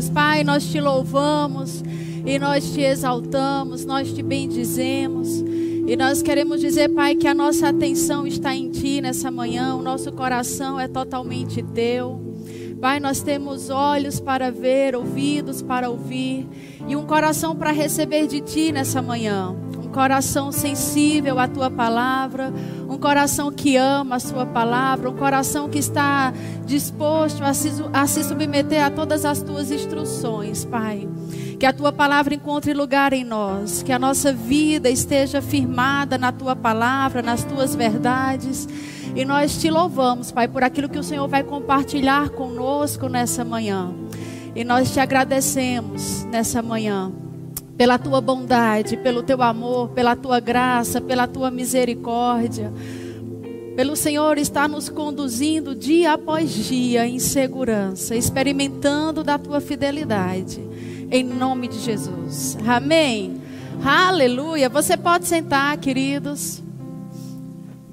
queridos. Pai, nós te louvamos e nós te exaltamos, nós te bendizemos. E nós queremos dizer, Pai, que a nossa atenção está em Ti nessa manhã, o nosso coração é totalmente Teu. Pai, nós temos olhos para ver, ouvidos para ouvir e um coração para receber de Ti nessa manhã coração sensível à tua palavra, um coração que ama a sua palavra, um coração que está disposto a se, a se submeter a todas as tuas instruções, Pai. Que a tua palavra encontre lugar em nós, que a nossa vida esteja firmada na tua palavra, nas tuas verdades. E nós te louvamos, Pai, por aquilo que o Senhor vai compartilhar conosco nessa manhã. E nós te agradecemos nessa manhã pela tua bondade, pelo teu amor, pela tua graça, pela tua misericórdia. Pelo Senhor estar nos conduzindo dia após dia em segurança, experimentando da tua fidelidade. Em nome de Jesus. Amém. Aleluia. Você pode sentar, queridos.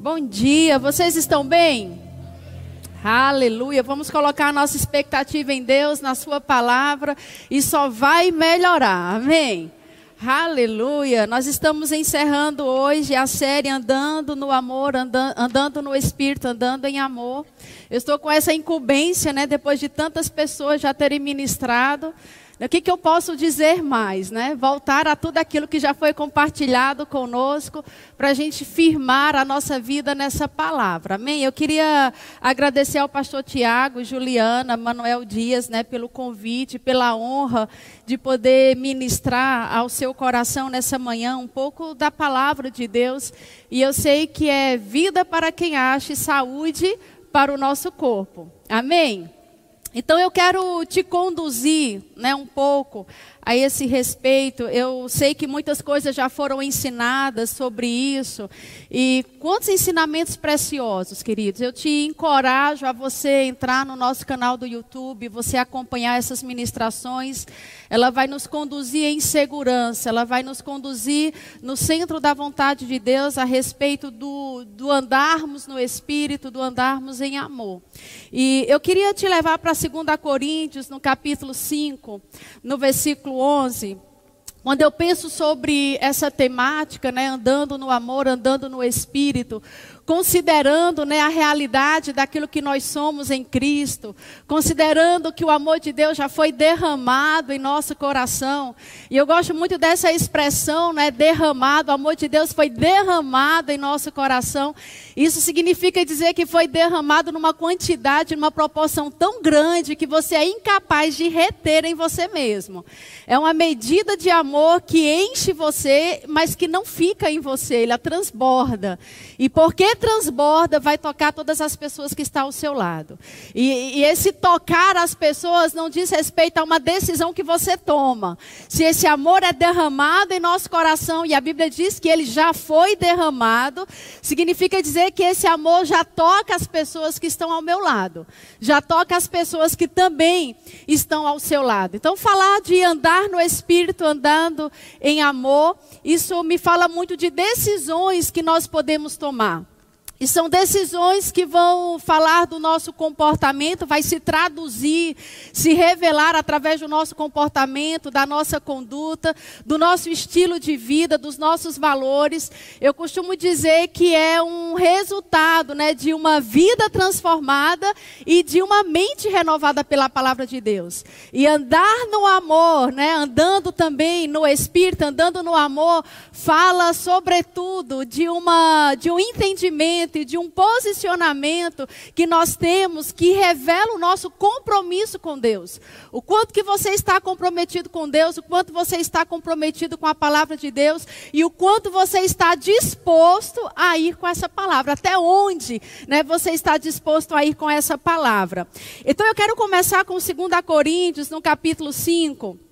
Bom dia. Vocês estão bem? Aleluia. Vamos colocar a nossa expectativa em Deus, na Sua palavra, e só vai melhorar. Amém. Aleluia! Nós estamos encerrando hoje a série Andando no Amor, andando, andando no Espírito, andando em amor. Eu estou com essa incumbência, né, depois de tantas pessoas já terem ministrado, o que, que eu posso dizer mais, né? Voltar a tudo aquilo que já foi compartilhado conosco, para a gente firmar a nossa vida nessa palavra. Amém? Eu queria agradecer ao pastor Tiago, Juliana, Manuel Dias, né, pelo convite, pela honra de poder ministrar ao seu coração nessa manhã um pouco da palavra de Deus. E eu sei que é vida para quem acha e saúde para o nosso corpo. Amém? Então eu quero te conduzir, né, um pouco a esse respeito. Eu sei que muitas coisas já foram ensinadas sobre isso. E quantos ensinamentos preciosos, queridos. Eu te encorajo a você entrar no nosso canal do YouTube, você acompanhar essas ministrações. Ela vai nos conduzir em segurança, ela vai nos conduzir no centro da vontade de Deus a respeito do, do andarmos no Espírito, do andarmos em amor. E eu queria te levar para 2 Coríntios, no capítulo 5, no versículo 11, quando eu penso sobre essa temática, né, andando no amor, andando no espírito, considerando né, a realidade daquilo que nós somos em Cristo, considerando que o amor de Deus já foi derramado em nosso coração. E eu gosto muito dessa expressão, né, derramado, o amor de Deus foi derramado em nosso coração. Isso significa dizer que foi derramado numa quantidade, numa proporção tão grande que você é incapaz de reter em você mesmo. É uma medida de amor que enche você, mas que não fica em você, ela transborda. E porque transborda, vai tocar todas as pessoas que estão ao seu lado. E, e, esse tocar as pessoas não diz respeito a uma decisão que você toma. Se esse amor é derramado em nosso coração, e a Bíblia diz que ele já foi derramado, significa dizer que esse amor já toca as pessoas que estão ao meu lado. Já toca as pessoas que também estão ao seu lado. Então, falar de andar no Espírito, andando em amor, isso me fala muito de decisões que nós podemos tomar. E são decisões que vão falar do nosso comportamento, vai se traduzir, se revelar através do nosso comportamento, da nossa conduta, do nosso estilo de vida, dos nossos valores. Eu costumo dizer que é um resultado né, de uma vida transformada e de uma mente renovada pela palavra de Deus. E andar no amor, né, andando também no Espírito, andando no amor, fala sobretudo de, uma, de um entendimento e de um posicionamento que nós temos que revela o nosso compromisso com Deus. O quanto que você está comprometido com Deus, o quanto você está comprometido com a palavra de Deus e o quanto você está disposto a ir com essa palavra. Até onde né, você está disposto a ir com essa palavra. Então eu quero começar com 2 Coríntios, no capítulo 5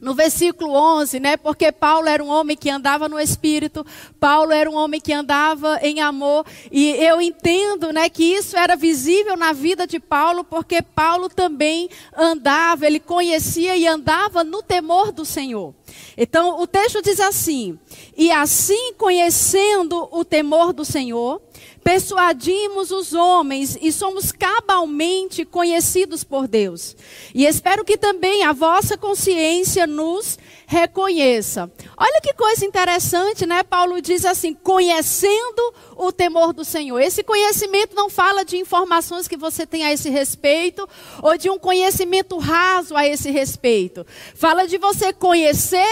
no versículo 11, né? Porque Paulo era um homem que andava no espírito, Paulo era um homem que andava em amor, e eu entendo, né, que isso era visível na vida de Paulo, porque Paulo também andava, ele conhecia e andava no temor do Senhor. Então, o texto diz assim: E assim, conhecendo o temor do Senhor, persuadimos os homens e somos cabalmente conhecidos por Deus. E espero que também a vossa consciência nos reconheça. Olha que coisa interessante, né? Paulo diz assim: conhecendo o temor do Senhor. Esse conhecimento não fala de informações que você tem a esse respeito ou de um conhecimento raso a esse respeito. Fala de você conhecer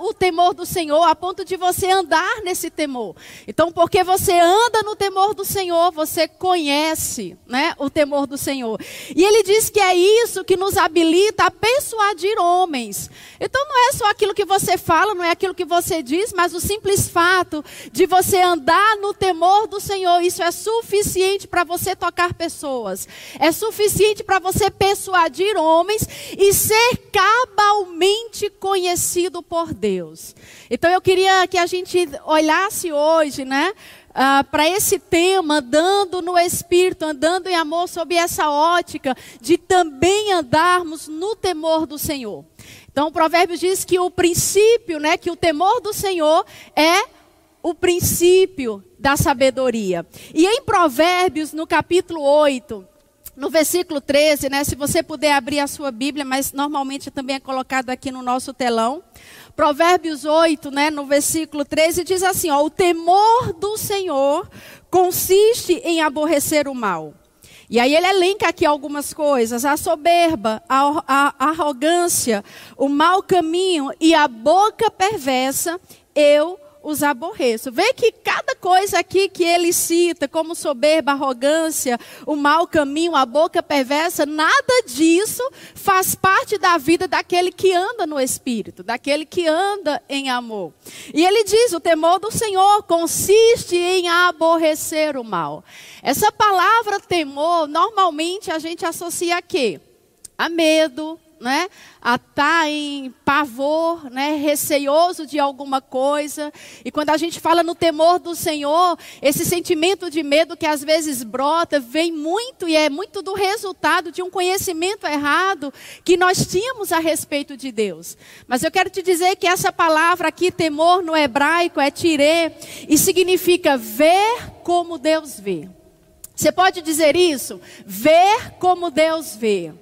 o temor do Senhor a ponto de você andar nesse temor. Então, porque você anda no temor do Senhor, você conhece, né, o temor do Senhor. E ele diz que é isso que nos habilita a persuadir homens. Então não é só aquilo que você fala, não é aquilo que você diz, mas o simples fato de você andar no temor do Senhor, isso é suficiente para você tocar pessoas. É suficiente para você persuadir homens e ser cabalmente conhecido por Deus. Então eu queria que a gente olhasse hoje, né? Uh, para esse tema, andando no Espírito, andando em amor, sob essa ótica de também andarmos no temor do Senhor. Então, o provérbio diz que o princípio, né, que o temor do Senhor é o princípio da sabedoria. E em Provérbios, no capítulo 8, no versículo 13, né, se você puder abrir a sua Bíblia, mas normalmente também é colocado aqui no nosso telão. Provérbios 8, né, no versículo 13, diz assim: ó, O temor do Senhor consiste em aborrecer o mal e aí ele elenca aqui algumas coisas: a soberba, a, a, a arrogância, o mau caminho e a boca perversa, eu os aborreço. Vê que cada coisa aqui que ele cita, como soberba, arrogância, o mau caminho, a boca perversa, nada disso faz parte da vida daquele que anda no Espírito, daquele que anda em amor. E ele diz: o temor do Senhor consiste em aborrecer o mal. Essa palavra temor, normalmente a gente associa a quê? A medo, né, a estar tá em pavor, né, receioso de alguma coisa. E quando a gente fala no temor do Senhor, esse sentimento de medo que às vezes brota, vem muito e é muito do resultado de um conhecimento errado que nós tínhamos a respeito de Deus. Mas eu quero te dizer que essa palavra aqui, temor no hebraico, é tirê, e significa ver como Deus vê. Você pode dizer isso? Ver como Deus vê.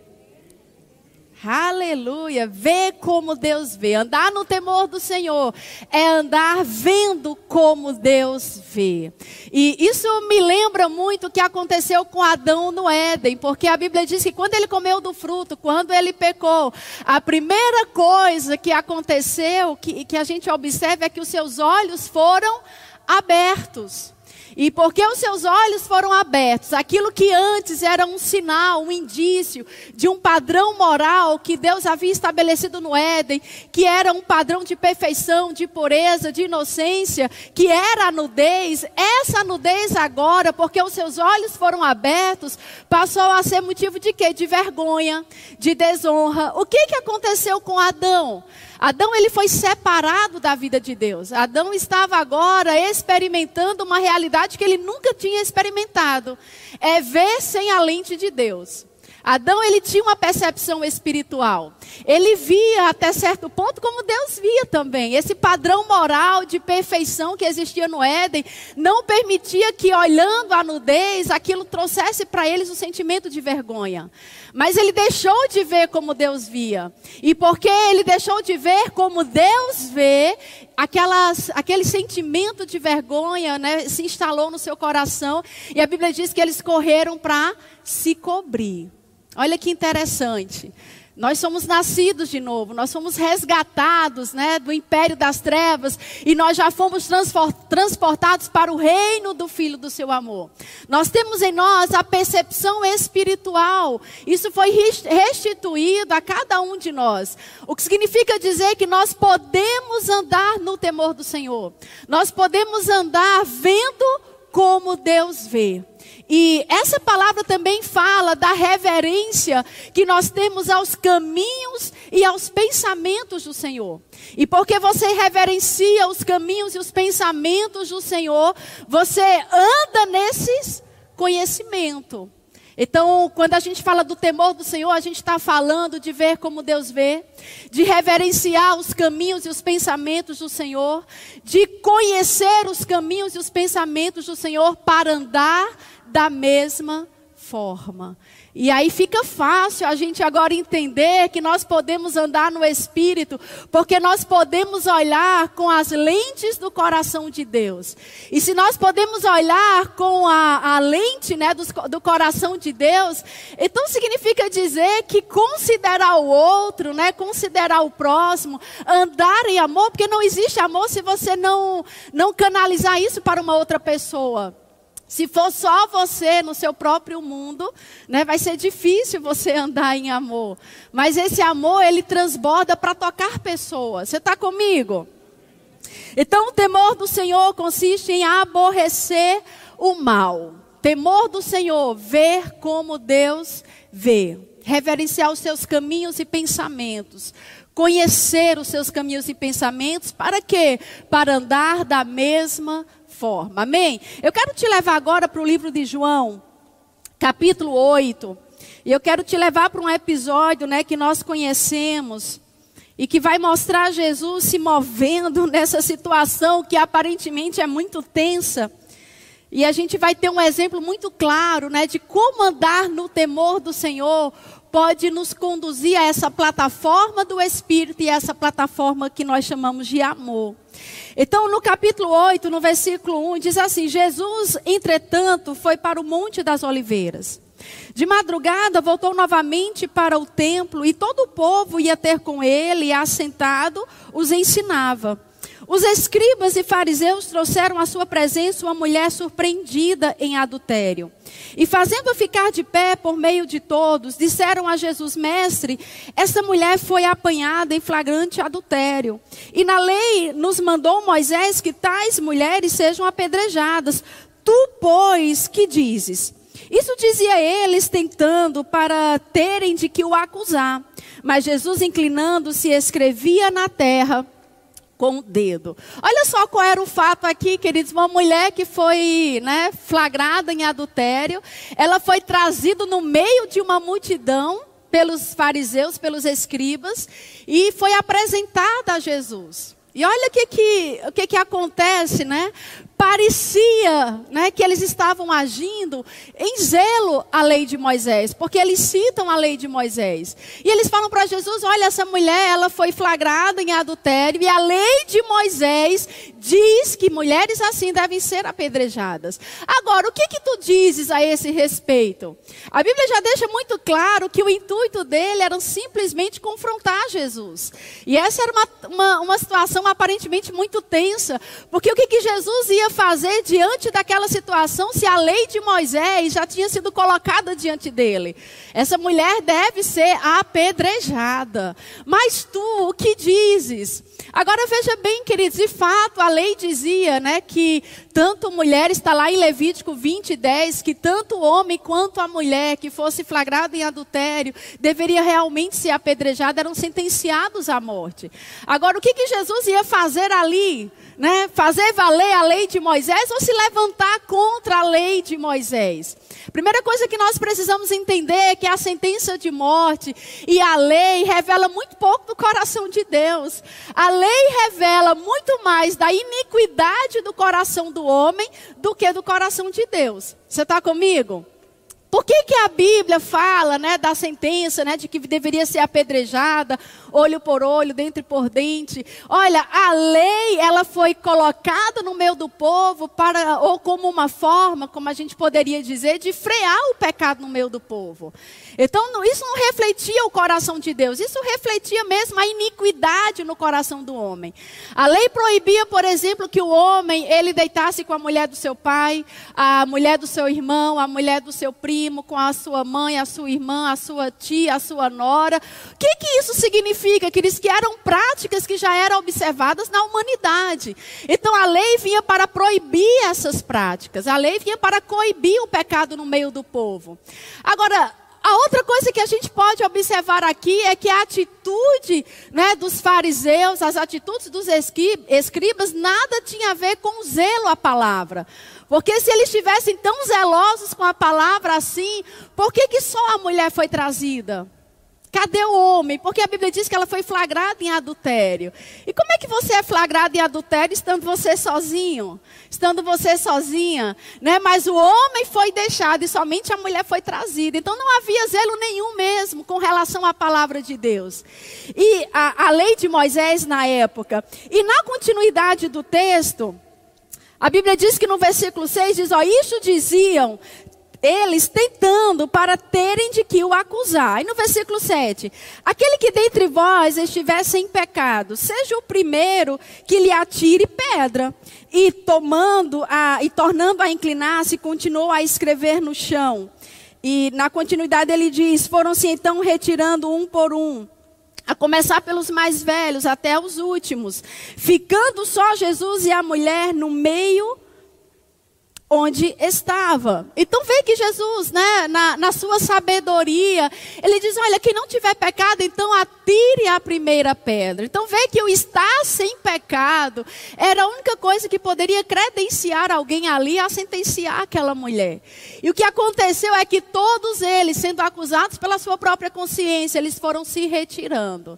Aleluia, ver como Deus vê. Andar no temor do Senhor é andar vendo como Deus vê. E isso me lembra muito o que aconteceu com Adão no Éden, porque a Bíblia diz que quando ele comeu do fruto, quando ele pecou, a primeira coisa que aconteceu, que, que a gente observa, é que os seus olhos foram abertos. E porque os seus olhos foram abertos, aquilo que antes era um sinal, um indício de um padrão moral que Deus havia estabelecido no Éden, que era um padrão de perfeição, de pureza, de inocência, que era a nudez, essa nudez agora, porque os seus olhos foram abertos, passou a ser motivo de quê? De vergonha, de desonra. O que, que aconteceu com Adão? Adão ele foi separado da vida de Deus. Adão estava agora experimentando uma realidade que ele nunca tinha experimentado. É ver sem a lente de Deus. Adão ele tinha uma percepção espiritual. Ele via até certo ponto como Deus via também. Esse padrão moral de perfeição que existia no Éden não permitia que olhando a nudez aquilo trouxesse para eles um sentimento de vergonha. Mas ele deixou de ver como Deus via. E porque ele deixou de ver como Deus vê, aquelas, aquele sentimento de vergonha né, se instalou no seu coração. E a Bíblia diz que eles correram para se cobrir. Olha que interessante. Nós somos nascidos de novo, nós somos resgatados né, do império das trevas e nós já fomos transportados para o reino do Filho do seu amor. Nós temos em nós a percepção espiritual, isso foi restituído a cada um de nós. O que significa dizer que nós podemos andar no temor do Senhor, nós podemos andar vendo como Deus vê. E essa palavra também fala da reverência que nós temos aos caminhos e aos pensamentos do Senhor. E porque você reverencia os caminhos e os pensamentos do Senhor, você anda nesses conhecimento. Então, quando a gente fala do temor do Senhor, a gente está falando de ver como Deus vê, de reverenciar os caminhos e os pensamentos do Senhor, de conhecer os caminhos e os pensamentos do Senhor para andar da mesma forma. E aí fica fácil a gente agora entender que nós podemos andar no Espírito, porque nós podemos olhar com as lentes do coração de Deus. E se nós podemos olhar com a, a lente né, do, do, coração de Deus, então significa dizer que considerar o outro, né, considerar o próximo, andar em amor, porque não existe amor se você não, não canalizar isso para uma outra pessoa. Se for só você no seu próprio mundo, né, vai ser difícil você andar em amor. Mas esse amor, ele transborda para tocar pessoas. Você está comigo? Então, o temor do Senhor consiste em aborrecer o mal. Temor do Senhor, ver como Deus vê. Reverenciar os seus caminhos e pensamentos. Conhecer os seus caminhos e pensamentos. Para quê? Para andar da mesma forma. Amém? Eu quero te levar agora para o livro de João, capítulo 8. E eu quero te levar para um episódio né, que nós conhecemos e que vai mostrar Jesus se movendo nessa situação que aparentemente é muito tensa. E a gente vai ter um exemplo muito claro, né, de como andar no temor do Senhor pode nos conduzir a essa plataforma do Espírito e essa plataforma que nós chamamos de amor. Então, no capítulo 8, no versículo 1, diz assim: Jesus, entretanto, foi para o Monte das Oliveiras. De madrugada voltou novamente para o templo e todo o povo ia ter com ele e assentado os ensinava. Os escribas e fariseus trouxeram à sua presença uma mulher surpreendida em adultério. E fazendo ficar de pé por meio de todos, disseram a Jesus: Mestre, essa mulher foi apanhada em flagrante adultério. E na lei nos mandou Moisés que tais mulheres sejam apedrejadas. Tu, pois, que dizes? Isso dizia eles, tentando para terem de que o acusar. Mas Jesus, inclinando-se, escrevia na terra com o dedo. Olha só qual era o fato aqui, queridos. Uma mulher que foi né, flagrada em adultério, ela foi trazida no meio de uma multidão pelos fariseus, pelos escribas, e foi apresentada a Jesus. E olha o que, que, o que, que acontece, né? Parecia né, que eles estavam agindo em zelo à lei de Moisés, porque eles citam a lei de Moisés. E eles falam para Jesus: olha, essa mulher ela foi flagrada em adultério, e a lei de Moisés diz que mulheres assim devem ser apedrejadas. Agora, o que, que tu dizes a esse respeito? A Bíblia já deixa muito claro que o intuito dele era simplesmente confrontar Jesus. E essa era uma, uma, uma situação aparentemente muito tensa, porque o que, que Jesus ia fazer diante daquela situação se a lei de Moisés já tinha sido colocada diante dele? Essa mulher deve ser apedrejada. Mas tu, o que dizes? Agora veja bem, queridos, de fato a lei dizia, né, que tanto mulher está lá em Levítico 20, 10, que tanto o homem quanto a mulher que fosse flagrado em adultério deveria realmente ser apedrejada, eram sentenciados à morte. Agora o que que Jesus ia fazer ali? Né, fazer valer a lei de Moisés ou se levantar contra a lei de Moisés. Primeira coisa que nós precisamos entender é que a sentença de morte e a lei revela muito pouco do coração de Deus. A lei revela muito mais da iniquidade do coração do homem do que do coração de Deus. Você está comigo? Por que, que a Bíblia fala né, da sentença, né, de que deveria ser apedrejada, olho por olho, dente por dente? Olha, a lei ela foi colocada no meio do povo para, ou como uma forma, como a gente poderia dizer, de frear o pecado no meio do povo. Então, isso não refletia o coração de Deus, isso refletia mesmo a iniquidade no coração do homem. A lei proibia, por exemplo, que o homem ele deitasse com a mulher do seu pai, a mulher do seu irmão, a mulher do seu primo, com a sua mãe, a sua irmã, a sua tia, a sua nora. O que, que isso significa? Que eles que eram práticas que já eram observadas na humanidade. Então a lei vinha para proibir essas práticas, a lei vinha para coibir o pecado no meio do povo. Agora, a outra coisa que a gente pode observar aqui é que a atitude né, dos fariseus, as atitudes dos escribas, nada tinha a ver com zelo à palavra. Porque se eles estivessem tão zelosos com a palavra assim, por que, que só a mulher foi trazida? Cadê o homem? Porque a Bíblia diz que ela foi flagrada em adultério. E como é que você é flagrado em adultério estando você sozinho? Estando você sozinha, né? Mas o homem foi deixado e somente a mulher foi trazida. Então não havia zelo nenhum mesmo com relação à palavra de Deus. E a, a lei de Moisés na época. E na continuidade do texto, a Bíblia diz que no versículo 6 diz, ó, isso diziam eles tentando para terem de que o acusar. E no versículo 7, aquele que dentre vós estiver sem pecado, seja o primeiro que lhe atire pedra. E tomando a, e tornando a inclinar-se, continuou a escrever no chão. E na continuidade ele diz: foram-se então retirando um por um a começar pelos mais velhos até os últimos, ficando só Jesus e a mulher no meio onde estava. Então vê que Jesus, né, na, na, sua sabedoria, ele diz: olha, quem não tiver pecado, então atire a primeira pedra. Então vê que o estar sem pecado era a única coisa que poderia credenciar alguém ali a sentenciar aquela mulher. E o que aconteceu é que todos eles, sendo acusados pela sua própria consciência, eles foram se retirando.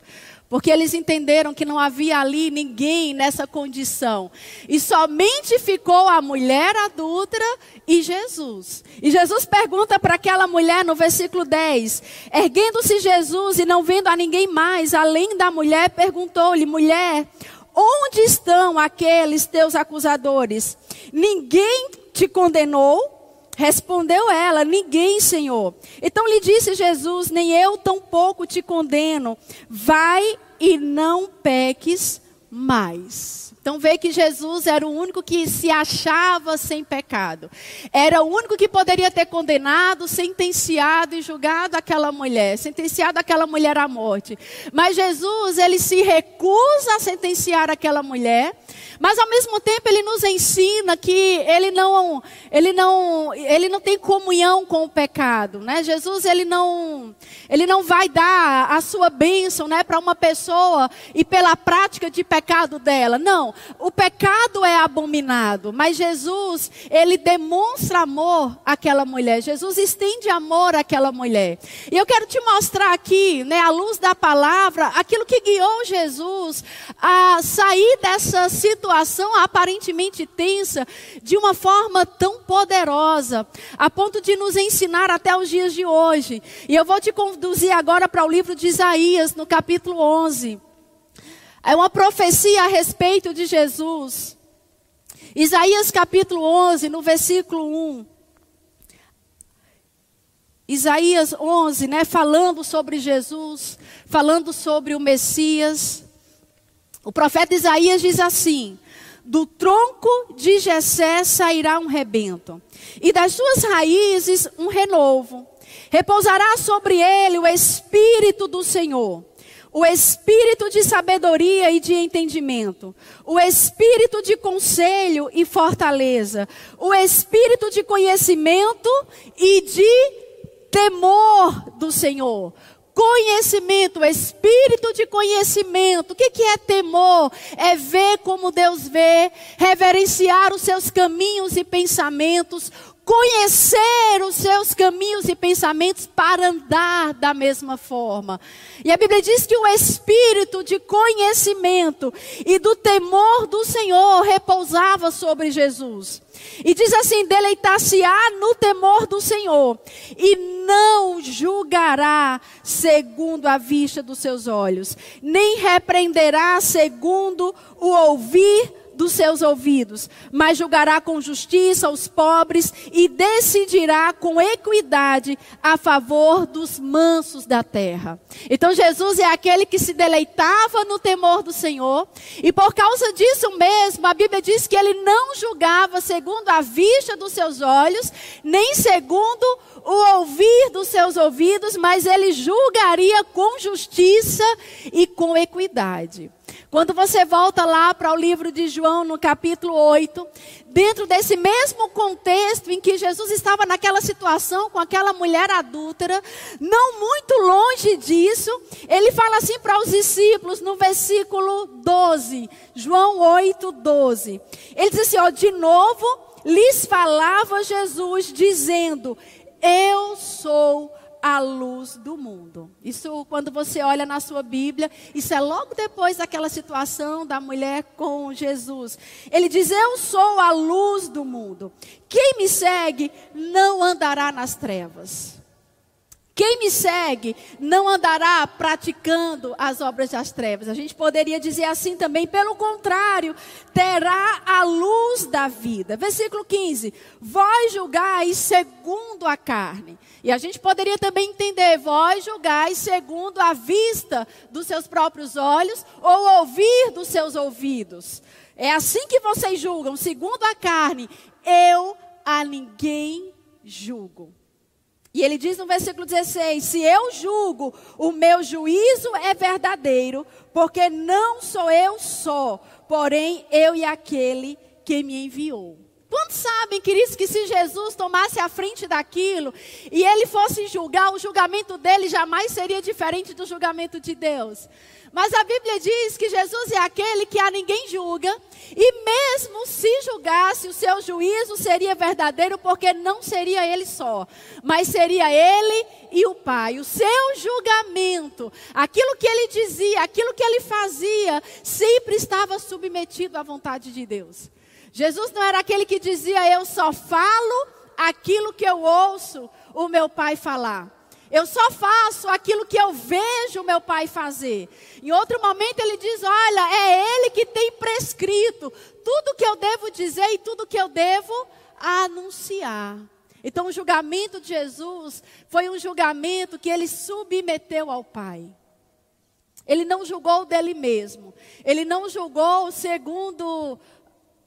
Porque eles entenderam que não havia ali ninguém nessa condição. E somente ficou a mulher adúltera e Jesus. E Jesus pergunta para aquela mulher no versículo 10: Erguendo-se Jesus e não vendo a ninguém mais, além da mulher, perguntou-lhe: Mulher, onde estão aqueles teus acusadores? Ninguém te condenou? Respondeu ela: Ninguém, Senhor. Então lhe disse Jesus: Nem eu tampouco te condeno. Vai e não peques mais. Então vê que Jesus era o único que se achava sem pecado. Era o único que poderia ter condenado, sentenciado e julgado aquela mulher, sentenciado aquela mulher à morte. Mas Jesus, ele se recusa a sentenciar aquela mulher, mas ao mesmo tempo ele nos ensina que ele não, ele não, ele não tem comunhão com o pecado, né? Jesus, ele não, ele não vai dar a sua bênção, né, para uma pessoa e pela prática de pecado dela. Não, o pecado é abominado, mas Jesus, ele demonstra amor àquela mulher. Jesus estende amor àquela mulher. E eu quero te mostrar aqui, né, à luz da palavra, aquilo que guiou Jesus a sair dessa situação aparentemente tensa de uma forma tão poderosa, a ponto de nos ensinar até os dias de hoje. E eu vou te conduzir agora para o livro de Isaías, no capítulo 11. É uma profecia a respeito de Jesus. Isaías capítulo 11, no versículo 1. Isaías 11, né, falando sobre Jesus, falando sobre o Messias. O profeta Isaías diz assim: Do tronco de Jessé sairá um rebento, e das suas raízes um renovo. Repousará sobre ele o espírito do Senhor o espírito de sabedoria e de entendimento, o espírito de conselho e fortaleza, o espírito de conhecimento e de temor do Senhor. Conhecimento, espírito de conhecimento. O que, que é temor? É ver como Deus vê, reverenciar os seus caminhos e pensamentos, conhecer os seus caminhos e pensamentos para andar da mesma forma. E a Bíblia diz que o espírito de conhecimento e do temor do Senhor repousava sobre Jesus. E diz assim: deleitar-se-á no temor do Senhor, e não julgará segundo a vista dos seus olhos, nem repreenderá segundo o ouvir dos seus ouvidos, mas julgará com justiça os pobres e decidirá com equidade a favor dos mansos da terra. Então Jesus é aquele que se deleitava no temor do Senhor, e por causa disso mesmo, a Bíblia diz que ele não julgava segundo a vista dos seus olhos, nem segundo o ouvir dos seus ouvidos, mas ele julgaria com justiça e com equidade. Quando você volta lá para o livro de João, no capítulo 8, dentro desse mesmo contexto em que Jesus estava naquela situação com aquela mulher adúltera, não muito longe disso, ele fala assim para os discípulos no versículo 12, João 8, 12. Ele diz assim: ó, de novo lhes falava Jesus, dizendo: Eu sou a luz do mundo. Isso, quando você olha na sua Bíblia, isso é logo depois daquela situação da mulher com Jesus. Ele diz: Eu sou a luz do mundo. Quem me segue não andará nas trevas. Quem me segue não andará praticando as obras das trevas. A gente poderia dizer assim também, pelo contrário, terá a luz da vida. Versículo 15: Vós julgais segundo a carne. E a gente poderia também entender: vós julgais segundo a vista dos seus próprios olhos ou ouvir dos seus ouvidos. É assim que vocês julgam, segundo a carne. Eu a ninguém julgo. E ele diz no versículo 16: Se eu julgo, o meu juízo é verdadeiro, porque não sou eu só, porém eu e aquele que me enviou. Quantos sabem, queridos, que se Jesus tomasse a frente daquilo e ele fosse julgar, o julgamento dele jamais seria diferente do julgamento de Deus? Mas a Bíblia diz que Jesus é aquele que a ninguém julga, e mesmo se julgasse, o seu juízo seria verdadeiro, porque não seria ele só, mas seria ele e o Pai. O seu julgamento, aquilo que ele dizia, aquilo que ele fazia, sempre estava submetido à vontade de Deus. Jesus não era aquele que dizia, eu só falo aquilo que eu ouço o meu Pai falar. Eu só faço aquilo que eu vejo meu pai fazer. Em outro momento ele diz: Olha, é ele que tem prescrito tudo que eu devo dizer e tudo que eu devo anunciar. Então, o julgamento de Jesus foi um julgamento que ele submeteu ao Pai. Ele não julgou dele mesmo. Ele não julgou segundo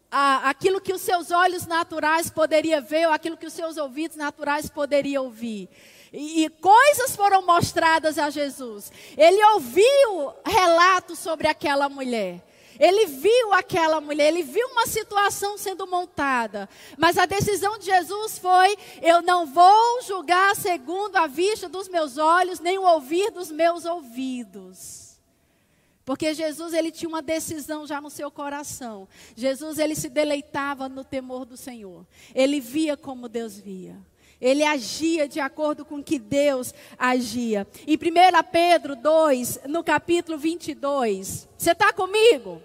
a, aquilo que os seus olhos naturais poderiam ver ou aquilo que os seus ouvidos naturais poderiam ouvir. E, coisas foram mostradas a Jesus. Ele ouviu relatos sobre aquela mulher. Ele viu aquela mulher, ele viu uma situação sendo montada. Mas a decisão de Jesus foi: eu não vou julgar segundo a vista dos meus olhos, nem o ouvir dos meus ouvidos. Porque Jesus ele tinha uma decisão já no seu coração. Jesus ele se deleitava no temor do Senhor. Ele via como Deus via. Ele agia de acordo com que Deus agia. Em 1 Pedro 2, no capítulo 22. Você está comigo?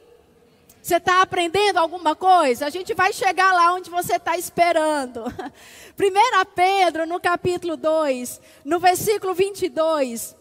Você está aprendendo alguma coisa? A gente vai chegar lá onde você está esperando. 1 Pedro, no capítulo 2, no versículo 22.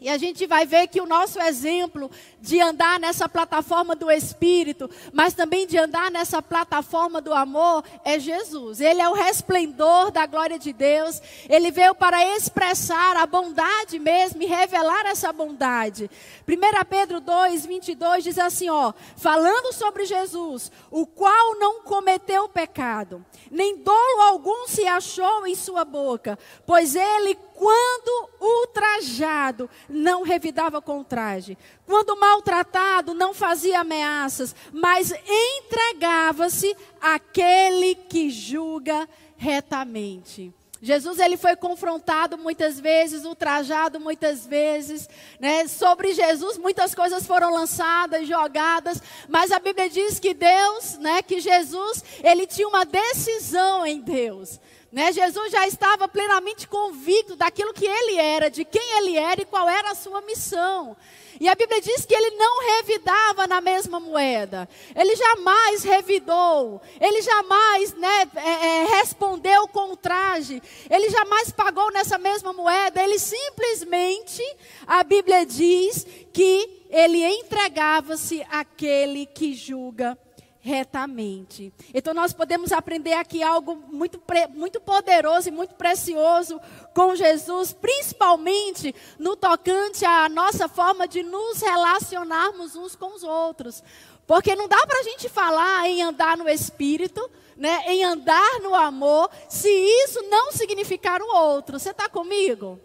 E a gente vai ver que o nosso exemplo de andar nessa plataforma do Espírito, mas também de andar nessa plataforma do amor, é Jesus. Ele é o resplendor da glória de Deus. Ele veio para expressar a bondade mesmo e revelar essa bondade. 1 Pedro 2, 22 diz assim: ó, falando sobre Jesus, o qual não cometeu pecado, nem dolo algum se achou em sua boca, pois ele quando ultrajado, não revidava com traje. Quando maltratado, não fazia ameaças, mas entregava-se àquele que julga retamente. Jesus ele foi confrontado muitas vezes, ultrajado muitas vezes, né? Sobre Jesus muitas coisas foram lançadas, jogadas, mas a Bíblia diz que Deus, né, que Jesus, ele tinha uma decisão em Deus. Né? Jesus já estava plenamente convicto daquilo que ele era, de quem ele era e qual era a sua missão. E a Bíblia diz que ele não revidava na mesma moeda. Ele jamais revidou. Ele jamais né, é, é, respondeu com traje. Ele jamais pagou nessa mesma moeda. Ele simplesmente, a Bíblia diz que ele entregava-se àquele que julga retamente. Então nós podemos aprender aqui algo muito, muito poderoso e muito precioso com Jesus, principalmente no tocante à nossa forma de nos relacionarmos uns com os outros. Porque não dá para a gente falar em andar no Espírito, né, em andar no amor, se isso não significar o outro. Você está comigo?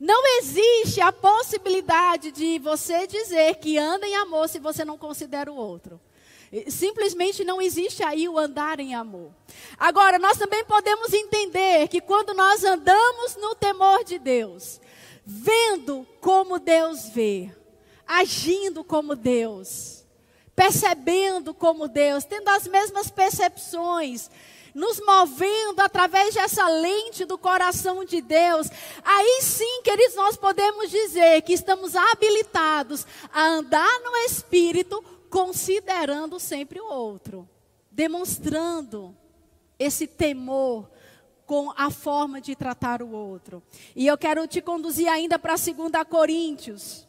Não existe a possibilidade de você dizer que anda em amor se você não considera o outro. Simplesmente não existe aí o andar em amor. Agora, nós também podemos entender que quando nós andamos no temor de Deus, vendo como Deus vê, agindo como Deus, percebendo como Deus, tendo as mesmas percepções, nos movendo através dessa lente do coração de Deus, aí sim, queridos, nós podemos dizer que estamos habilitados a andar no Espírito, considerando sempre o outro, demonstrando esse temor com a forma de tratar o outro. E eu quero te conduzir ainda para 2 Coríntios.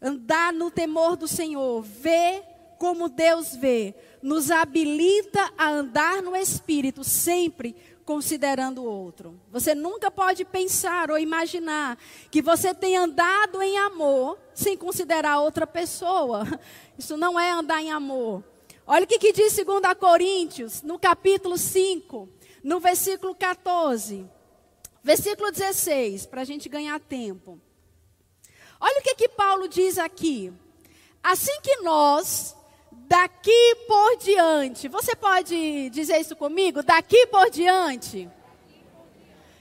Andar no temor do Senhor, ver como Deus vê, nos habilita a andar no Espírito, sempre considerando o outro. Você nunca pode pensar ou imaginar que você tem andado em amor sem considerar outra pessoa. Isso não é andar em amor. Olha o que, que diz 2 Coríntios, no capítulo 5, no versículo 14. Versículo 16, para a gente ganhar tempo. Olha o que, que Paulo diz aqui. Assim que nós, daqui por diante. Você pode dizer isso comigo? Daqui por diante.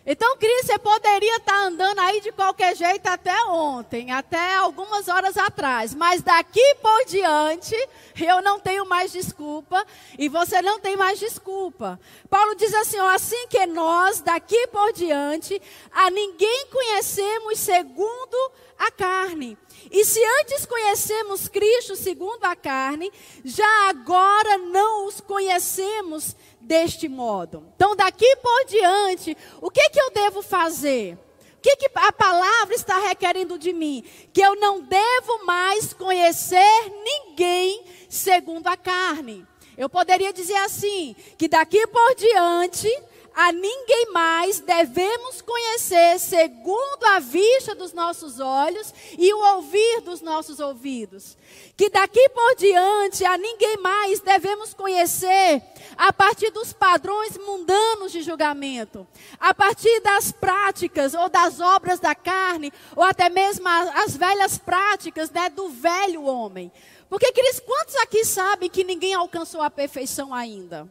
Então, Cris, você poderia estar andando aí de qualquer jeito até ontem, até algumas horas atrás. Mas daqui por diante, eu não tenho mais desculpa e você não tem mais desculpa. Paulo diz assim: ó, assim que nós, daqui por diante, a ninguém conhecemos segundo a carne. E se antes conhecemos Cristo segundo a carne, já agora não os conhecemos deste modo. Então, daqui por diante, o que, que eu devo fazer? O que, que a palavra está requerendo de mim? Que eu não devo mais conhecer ninguém segundo a carne. Eu poderia dizer assim: que daqui por diante a ninguém mais devemos conhecer segundo a vista dos nossos olhos e o ouvir dos nossos ouvidos. Que daqui por diante a ninguém mais devemos conhecer a partir dos padrões mundanos de julgamento, a partir das práticas ou das obras da carne, ou até mesmo as velhas práticas né, do velho homem. Porque, queridos, quantos aqui sabem que ninguém alcançou a perfeição ainda?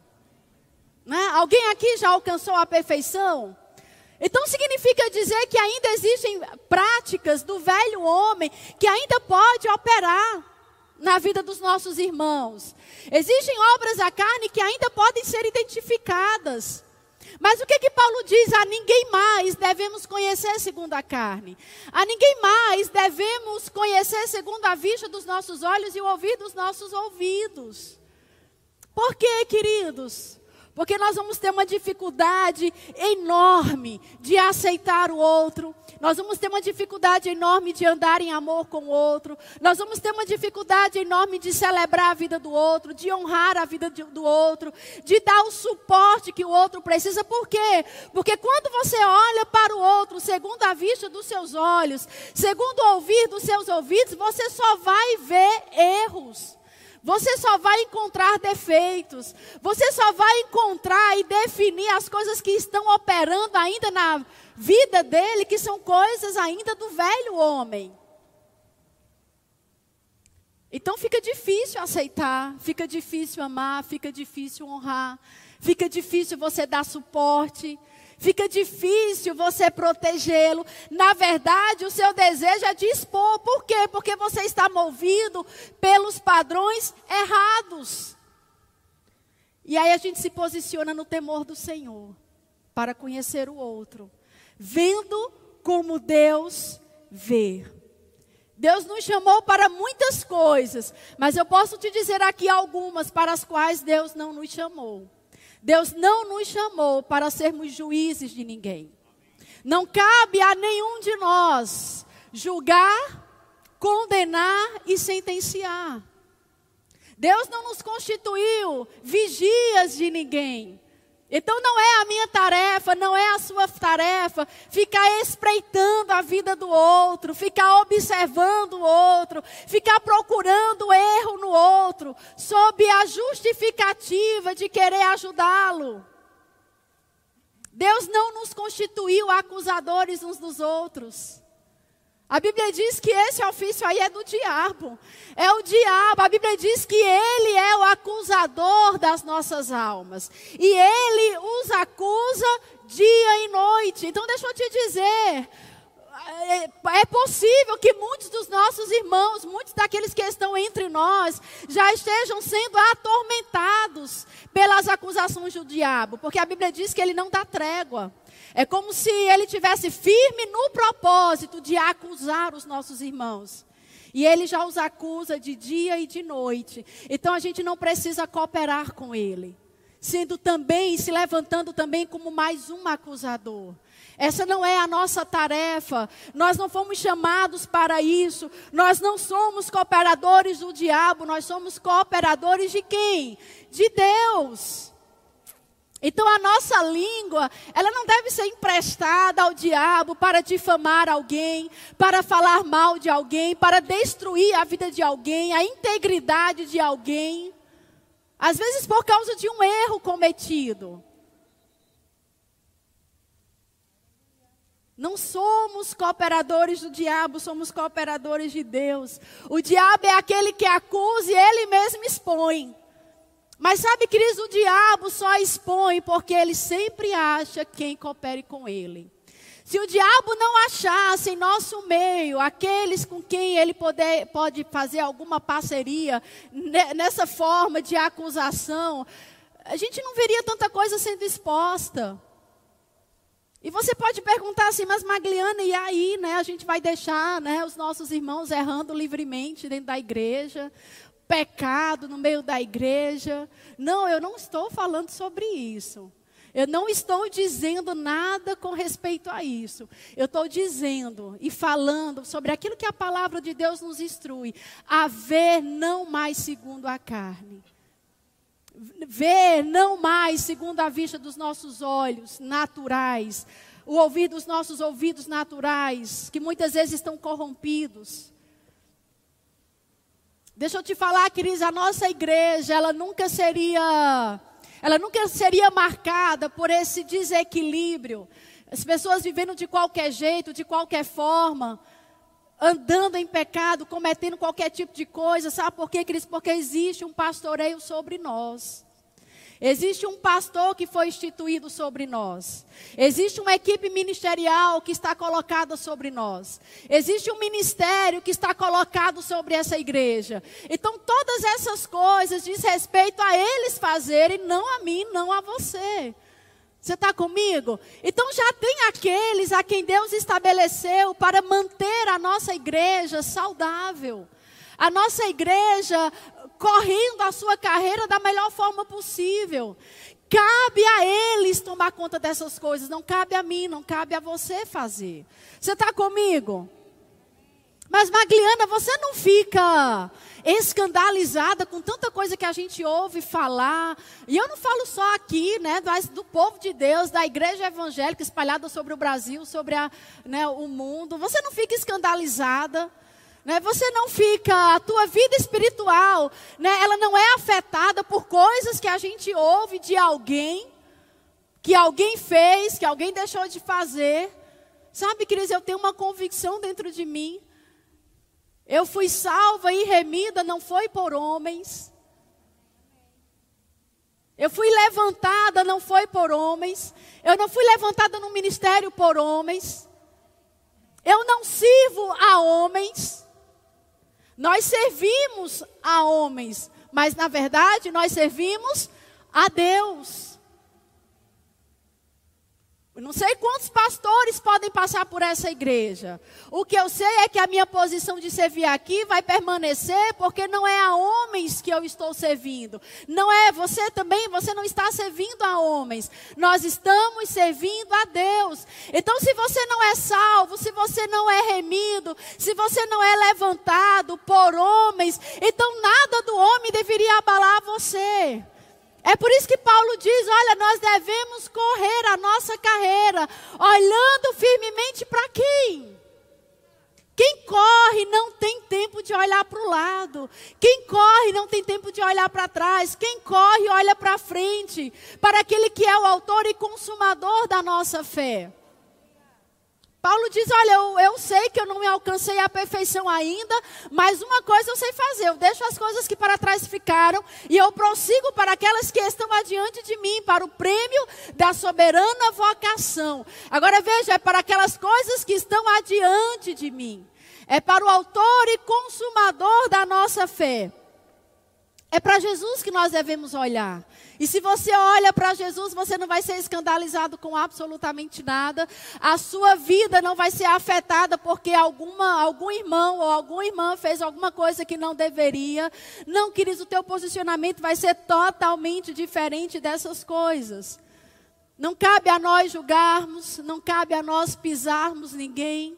Né? Alguém aqui já alcançou a perfeição? Então significa dizer que ainda existem práticas do velho homem que ainda pode operar na vida dos nossos irmãos. Existem obras da carne que ainda podem ser identificadas. Mas o que que Paulo diz? A ninguém mais devemos conhecer segundo a carne. A ninguém mais devemos conhecer segundo a vista dos nossos olhos e o ouvir dos nossos ouvidos. Por quê, queridos? Porque nós vamos ter uma dificuldade enorme de aceitar o outro. Nós vamos ter uma dificuldade enorme de andar em amor com o outro. Nós vamos ter uma dificuldade enorme de celebrar a vida do outro, de honrar a vida do outro, de dar o suporte que o outro precisa. Por quê? Porque quando você olha para o outro, segundo a vista dos seus olhos, segundo o ouvir dos seus ouvidos, você só vai ver erros. Você só vai encontrar defeitos. Você só vai encontrar e definir as coisas que estão operando ainda na vida dele, que são coisas ainda do velho homem. Então fica difícil aceitar, fica difícil amar, fica difícil honrar, fica difícil você dar suporte, fica difícil você protegê-lo. Na verdade, o seu desejo é de expor. Por quê? Porque você está movido pelos padrões errados. E aí a gente se posiciona no temor do Senhor para conhecer o outro, vendo como Deus vê. Deus nos chamou para muitas coisas, mas eu posso te dizer aqui algumas para as quais Deus não nos chamou. Deus não nos chamou para sermos juízes de ninguém. Não cabe a nenhum de nós julgar, condenar e sentenciar. Deus não nos constituiu vigias de ninguém. Então não é a minha tarefa, não é a sua tarefa ficar espreitando a vida do outro, ficar observando o outro, ficar procurando erro no outro, sob a justificativa de querer ajudá-lo. Deus não nos constituiu acusadores uns dos outros. A Bíblia diz que esse ofício aí é do diabo. É o diabo. A Bíblia diz que ele é o acusador das nossas almas. E ele os acusa dia e noite. Então, deixa eu te dizer. É, é possível que muitos dos nossos irmãos, muitos daqueles que estão entre nós, já estejam sendo atormentados pelas acusações do diabo, porque a Bíblia diz que ele não dá trégua. É como se ele tivesse firme no propósito de acusar os nossos irmãos. E ele já os acusa de dia e de noite. Então a gente não precisa cooperar com ele, sendo também se levantando também como mais um acusador. Essa não é a nossa tarefa. Nós não fomos chamados para isso. Nós não somos cooperadores do diabo, nós somos cooperadores de quem? De Deus. Então a nossa língua, ela não deve ser emprestada ao diabo para difamar alguém, para falar mal de alguém, para destruir a vida de alguém, a integridade de alguém. Às vezes por causa de um erro cometido. Não somos cooperadores do diabo, somos cooperadores de Deus. O diabo é aquele que acusa e ele mesmo expõe. Mas sabe, queridos, o diabo só expõe porque ele sempre acha quem coopere com ele. Se o diabo não achasse em nosso meio aqueles com quem ele poder, pode fazer alguma parceria nessa forma de acusação, a gente não veria tanta coisa sendo exposta. E você pode perguntar assim, mas Magliana, e aí, né? A gente vai deixar né, os nossos irmãos errando livremente dentro da igreja? Pecado no meio da igreja. Não, eu não estou falando sobre isso. Eu não estou dizendo nada com respeito a isso. Eu estou dizendo e falando sobre aquilo que a palavra de Deus nos instrui: a ver não mais segundo a carne. Ver não mais segundo a vista dos nossos olhos naturais, o ouvir dos nossos ouvidos naturais, que muitas vezes estão corrompidos. Deixa eu te falar, Cris, a nossa igreja, ela nunca seria, ela nunca seria marcada por esse desequilíbrio. As pessoas vivendo de qualquer jeito, de qualquer forma, andando em pecado, cometendo qualquer tipo de coisa. Sabe por quê, Cris? Porque existe um pastoreio sobre nós. Existe um pastor que foi instituído sobre nós. Existe uma equipe ministerial que está colocada sobre nós. Existe um ministério que está colocado sobre essa igreja. Então, todas essas coisas diz respeito a eles fazerem, não a mim, não a você. Você está comigo? Então já tem aqueles a quem Deus estabeleceu para manter a nossa igreja saudável. A nossa igreja correndo a sua carreira da melhor forma possível. Cabe a eles tomar conta dessas coisas, não cabe a mim, não cabe a você fazer. Você está comigo? Mas Magliana, você não fica escandalizada com tanta coisa que a gente ouve falar. E eu não falo só aqui, né, mas do povo de Deus, da igreja evangélica espalhada sobre o Brasil, sobre a, né, o mundo. Você não fica escandalizada. Né? Você não fica, a tua vida espiritual, né? ela não é afetada por coisas que a gente ouve de alguém, que alguém fez, que alguém deixou de fazer. Sabe, Cris, eu tenho uma convicção dentro de mim. Eu fui salva e remida, não foi por homens. Eu fui levantada, não foi por homens. Eu não fui levantada no ministério por homens. Eu não sirvo a homens. Nós servimos a homens, mas na verdade nós servimos a Deus. Não sei quantos pastores podem passar por essa igreja. O que eu sei é que a minha posição de servir aqui vai permanecer, porque não é a homens que eu estou servindo. Não é você também, você não está servindo a homens. Nós estamos servindo a Deus. Então, se você não é salvo, se você não é remido, se você não é levantado por homens, então nada do homem deveria abalar você. É por isso que Paulo diz: olha, nós devemos correr a nossa carreira, olhando firmemente para quem? Quem corre não tem tempo de olhar para o lado. Quem corre não tem tempo de olhar para trás. Quem corre olha para frente, para aquele que é o autor e consumador da nossa fé. Paulo diz: Olha, eu, eu sei que eu não me alcancei a perfeição ainda, mas uma coisa eu sei fazer: eu deixo as coisas que para trás ficaram e eu prossigo para aquelas que estão adiante de mim, para o prêmio da soberana vocação. Agora veja, é para aquelas coisas que estão adiante de mim, é para o autor e consumador da nossa fé. É para Jesus que nós devemos olhar. E se você olha para Jesus, você não vai ser escandalizado com absolutamente nada. A sua vida não vai ser afetada porque alguma, algum irmão ou alguma irmã fez alguma coisa que não deveria. Não, queridos, o teu posicionamento vai ser totalmente diferente dessas coisas. Não cabe a nós julgarmos, não cabe a nós pisarmos ninguém.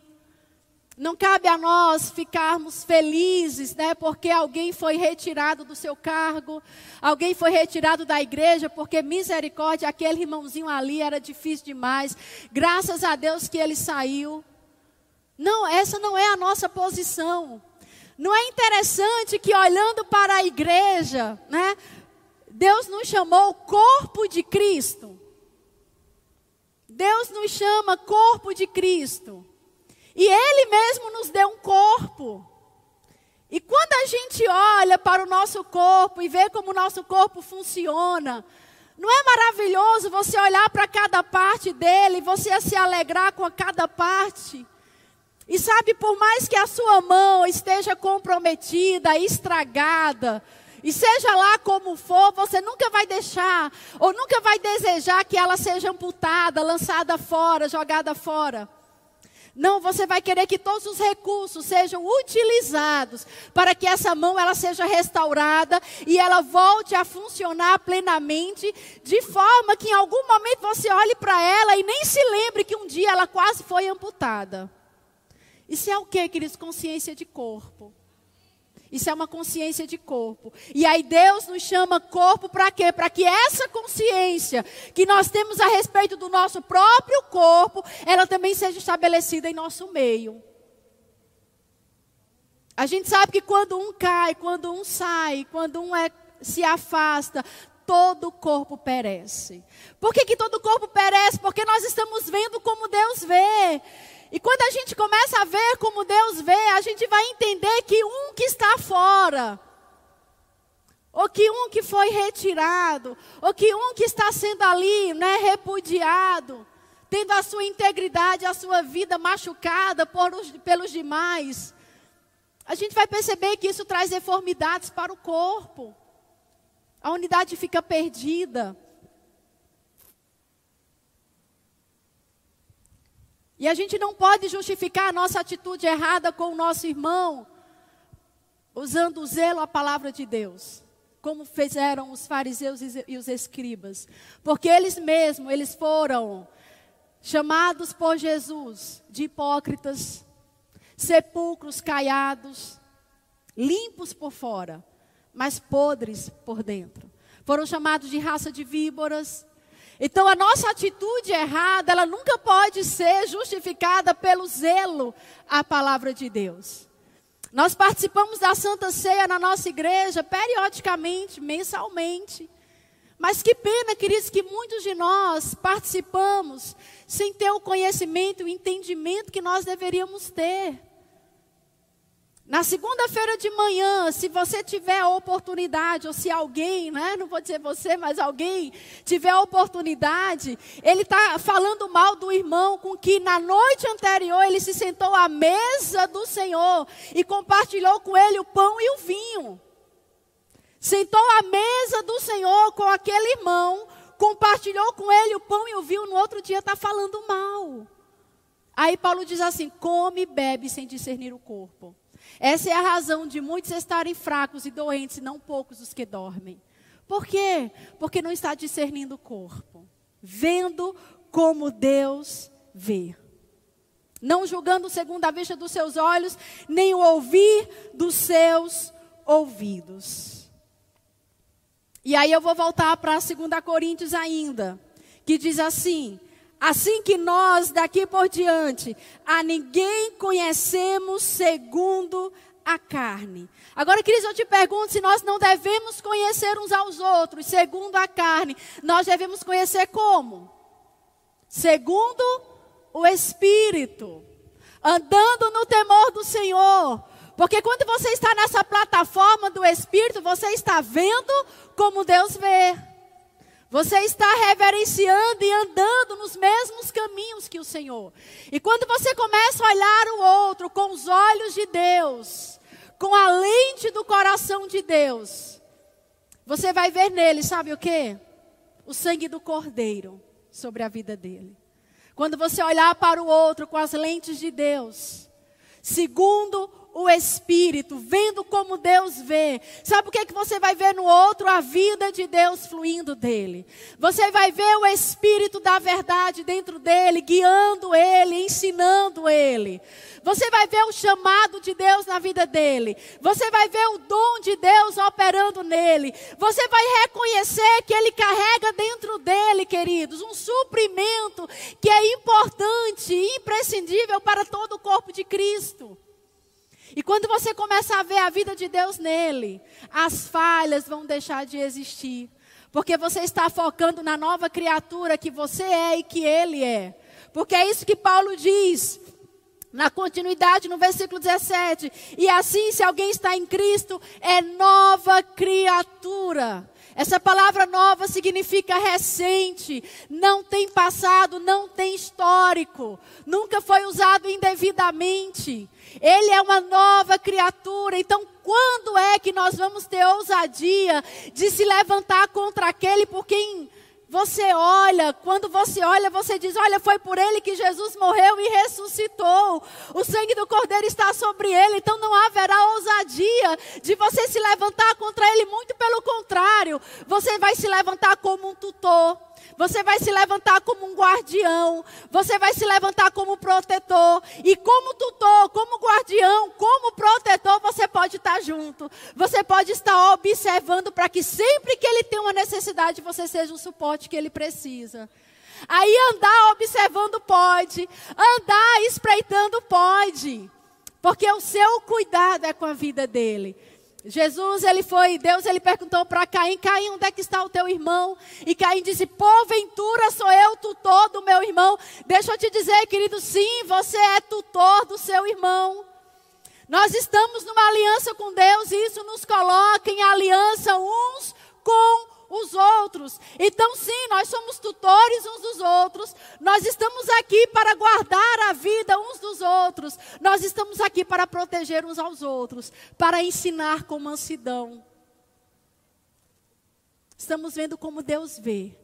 Não cabe a nós ficarmos felizes, né, porque alguém foi retirado do seu cargo, alguém foi retirado da igreja, porque misericórdia, aquele irmãozinho ali era difícil demais. Graças a Deus que ele saiu. Não, essa não é a nossa posição. Não é interessante que olhando para a igreja, né, Deus nos chamou corpo de Cristo. Deus nos chama corpo de Cristo. E Ele mesmo nos deu um corpo. E quando a gente olha para o nosso corpo e vê como o nosso corpo funciona, não é maravilhoso você olhar para cada parte dele, e você se alegrar com cada parte? E sabe, por mais que a sua mão esteja comprometida, estragada, e seja lá como for, você nunca vai deixar, ou nunca vai desejar que ela seja amputada, lançada fora, jogada fora. Não, você vai querer que todos os recursos sejam utilizados para que essa mão ela seja restaurada e ela volte a funcionar plenamente, de forma que em algum momento você olhe para ela e nem se lembre que um dia ela quase foi amputada. Isso é o que, queridos? Consciência de corpo. Isso é uma consciência de corpo. E aí Deus nos chama corpo para quê? Para que essa consciência que nós temos a respeito do nosso próprio corpo, ela também seja estabelecida em nosso meio. A gente sabe que quando um cai, quando um sai, quando um é, se afasta, todo o corpo perece. Por que, que todo o corpo perece? Porque nós estamos vendo como Deus vê. E quando a gente começa a ver como Deus vê, a gente vai entender que um que está fora, ou que um que foi retirado, ou que um que está sendo ali, né, repudiado, tendo a sua integridade, a sua vida machucada por os, pelos demais, a gente vai perceber que isso traz deformidades para o corpo. A unidade fica perdida. E a gente não pode justificar a nossa atitude errada com o nosso irmão usando o zelo à palavra de Deus, como fizeram os fariseus e os escribas, porque eles mesmos, eles foram chamados por Jesus de hipócritas, sepulcros caiados, limpos por fora, mas podres por dentro. Foram chamados de raça de víboras, então a nossa atitude errada, ela nunca pode ser justificada pelo zelo à palavra de Deus. Nós participamos da Santa Ceia na nossa igreja periodicamente, mensalmente. Mas que pena, queridos, que muitos de nós participamos sem ter o conhecimento, o entendimento que nós deveríamos ter. Na segunda-feira de manhã, se você tiver a oportunidade, ou se alguém, né, não vou dizer você, mas alguém tiver a oportunidade, ele está falando mal do irmão com que na noite anterior ele se sentou à mesa do Senhor e compartilhou com ele o pão e o vinho. Sentou à mesa do Senhor com aquele irmão, compartilhou com ele o pão e o vinho, no outro dia está falando mal. Aí Paulo diz assim: come e bebe sem discernir o corpo. Essa é a razão de muitos estarem fracos e doentes, e não poucos os que dormem. Por quê? Porque não está discernindo o corpo, vendo como Deus vê. Não julgando segundo a vista dos seus olhos, nem o ouvir dos seus ouvidos. E aí eu vou voltar para 2 Coríntios ainda, que diz assim: Assim que nós, daqui por diante, a ninguém conhecemos segundo a carne. Agora, queridos, eu te pergunto se nós não devemos conhecer uns aos outros segundo a carne. Nós devemos conhecer como? Segundo o Espírito. Andando no temor do Senhor. Porque quando você está nessa plataforma do Espírito, você está vendo como Deus vê. Você está reverenciando e andando nos mesmos caminhos que o Senhor. E quando você começa a olhar o outro com os olhos de Deus, com a lente do coração de Deus, você vai ver nele, sabe o que? O sangue do Cordeiro sobre a vida dele. Quando você olhar para o outro com as lentes de Deus, segundo o Espírito, vendo como Deus vê. Sabe o que, é que você vai ver no outro? A vida de Deus fluindo dele. Você vai ver o Espírito da verdade dentro dele, guiando ele, ensinando ele. Você vai ver o chamado de Deus na vida dele. Você vai ver o dom de Deus operando nele. Você vai reconhecer que ele carrega dentro dele, queridos, um suprimento que é importante imprescindível para todo o corpo de Cristo. E quando você começa a ver a vida de Deus nele, as falhas vão deixar de existir. Porque você está focando na nova criatura que você é e que ele é. Porque é isso que Paulo diz. Na continuidade, no versículo 17. E assim, se alguém está em Cristo, é nova criatura. Essa palavra nova significa recente, não tem passado, não tem histórico, nunca foi usado indevidamente. Ele é uma nova criatura. Então, quando é que nós vamos ter ousadia de se levantar contra aquele por quem você olha, quando você olha, você diz: Olha, foi por ele que Jesus morreu e ressuscitou. O sangue do Cordeiro está sobre ele, então não haverá ousadia de você se levantar contra ele. Muito pelo contrário, você vai se levantar como um tutor você vai se levantar como um guardião. Você vai se levantar como protetor. E como tutor, como guardião, como protetor, você pode estar junto. Você pode estar observando para que sempre que ele tem uma necessidade, você seja o suporte que ele precisa. Aí andar observando pode, andar espreitando pode, porque o seu cuidado é com a vida dele. Jesus, ele foi, Deus, ele perguntou para Caim, Caim, onde é que está o teu irmão? E Caim disse, porventura sou eu tutor do meu irmão. Deixa eu te dizer, querido, sim, você é tutor do seu irmão. Nós estamos numa aliança com Deus e isso nos coloca em aliança uns com os outros. Então, sim, nós somos tutores uns dos outros. Nós estamos aqui para guardar a vida uns dos outros. Nós estamos aqui para proteger uns aos outros, para ensinar com mansidão. Estamos vendo como Deus vê.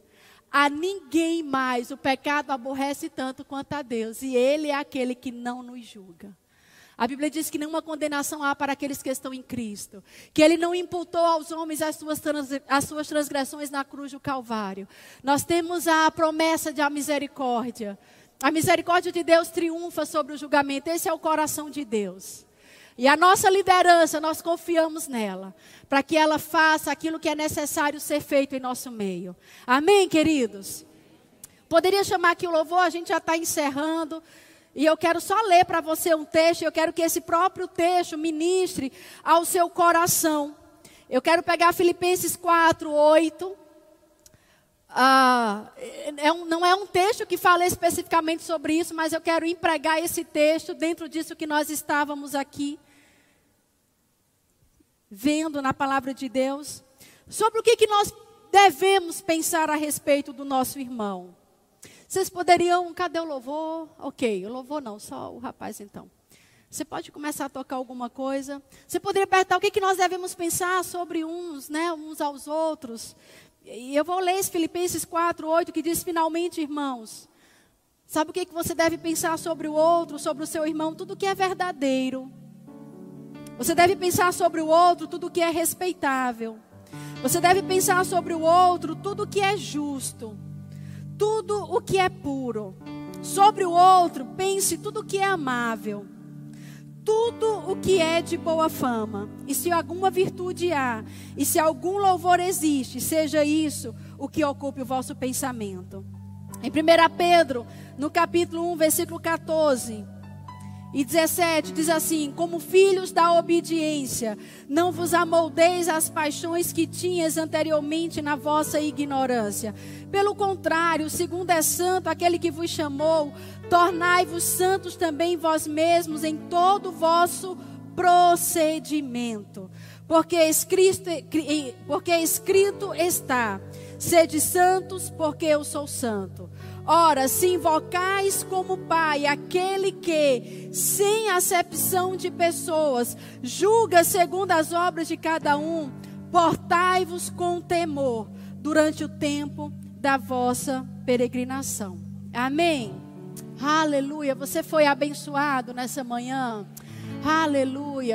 A ninguém mais o pecado aborrece tanto quanto a Deus, e Ele é aquele que não nos julga. A Bíblia diz que nenhuma condenação há para aqueles que estão em Cristo. Que Ele não imputou aos homens as suas, as suas transgressões na cruz do Calvário. Nós temos a promessa de a misericórdia. A misericórdia de Deus triunfa sobre o julgamento. Esse é o coração de Deus. E a nossa liderança, nós confiamos nela, para que ela faça aquilo que é necessário ser feito em nosso meio. Amém, queridos? Poderia chamar aqui o louvor, a gente já está encerrando. E eu quero só ler para você um texto, eu quero que esse próprio texto ministre ao seu coração. Eu quero pegar Filipenses 4, 8. Ah, é um, não é um texto que fala especificamente sobre isso, mas eu quero empregar esse texto dentro disso que nós estávamos aqui vendo na palavra de Deus. Sobre o que, que nós devemos pensar a respeito do nosso irmão. Vocês poderiam, cadê o louvor? Ok, o louvor não, só o rapaz então. Você pode começar a tocar alguma coisa. Você poderia perguntar o que, que nós devemos pensar sobre uns, né, uns aos outros. E eu vou ler esse Filipenses 4, 8, que diz: finalmente, irmãos, sabe o que, que você deve pensar sobre o outro, sobre o seu irmão? Tudo que é verdadeiro. Você deve pensar sobre o outro tudo que é respeitável. Você deve pensar sobre o outro tudo que é justo tudo o que é puro. Sobre o outro, pense tudo o que é amável. Tudo o que é de boa fama. E se alguma virtude há, e se algum louvor existe, seja isso o que ocupe o vosso pensamento. Em 1 Pedro, no capítulo 1, versículo 14, E 17 diz assim: Como filhos da obediência, não vos amoldeis às paixões que tinhas anteriormente na vossa ignorância. Pelo contrário, segundo é santo aquele que vos chamou, tornai-vos santos também vós mesmos em todo o vosso procedimento. Porque escrito, porque escrito está: sede santos, porque eu sou santo. Ora, se invocais como Pai aquele que, sem acepção de pessoas, julga segundo as obras de cada um, portai-vos com temor durante o tempo da vossa peregrinação. Amém. Aleluia. Você foi abençoado nessa manhã. Aleluia.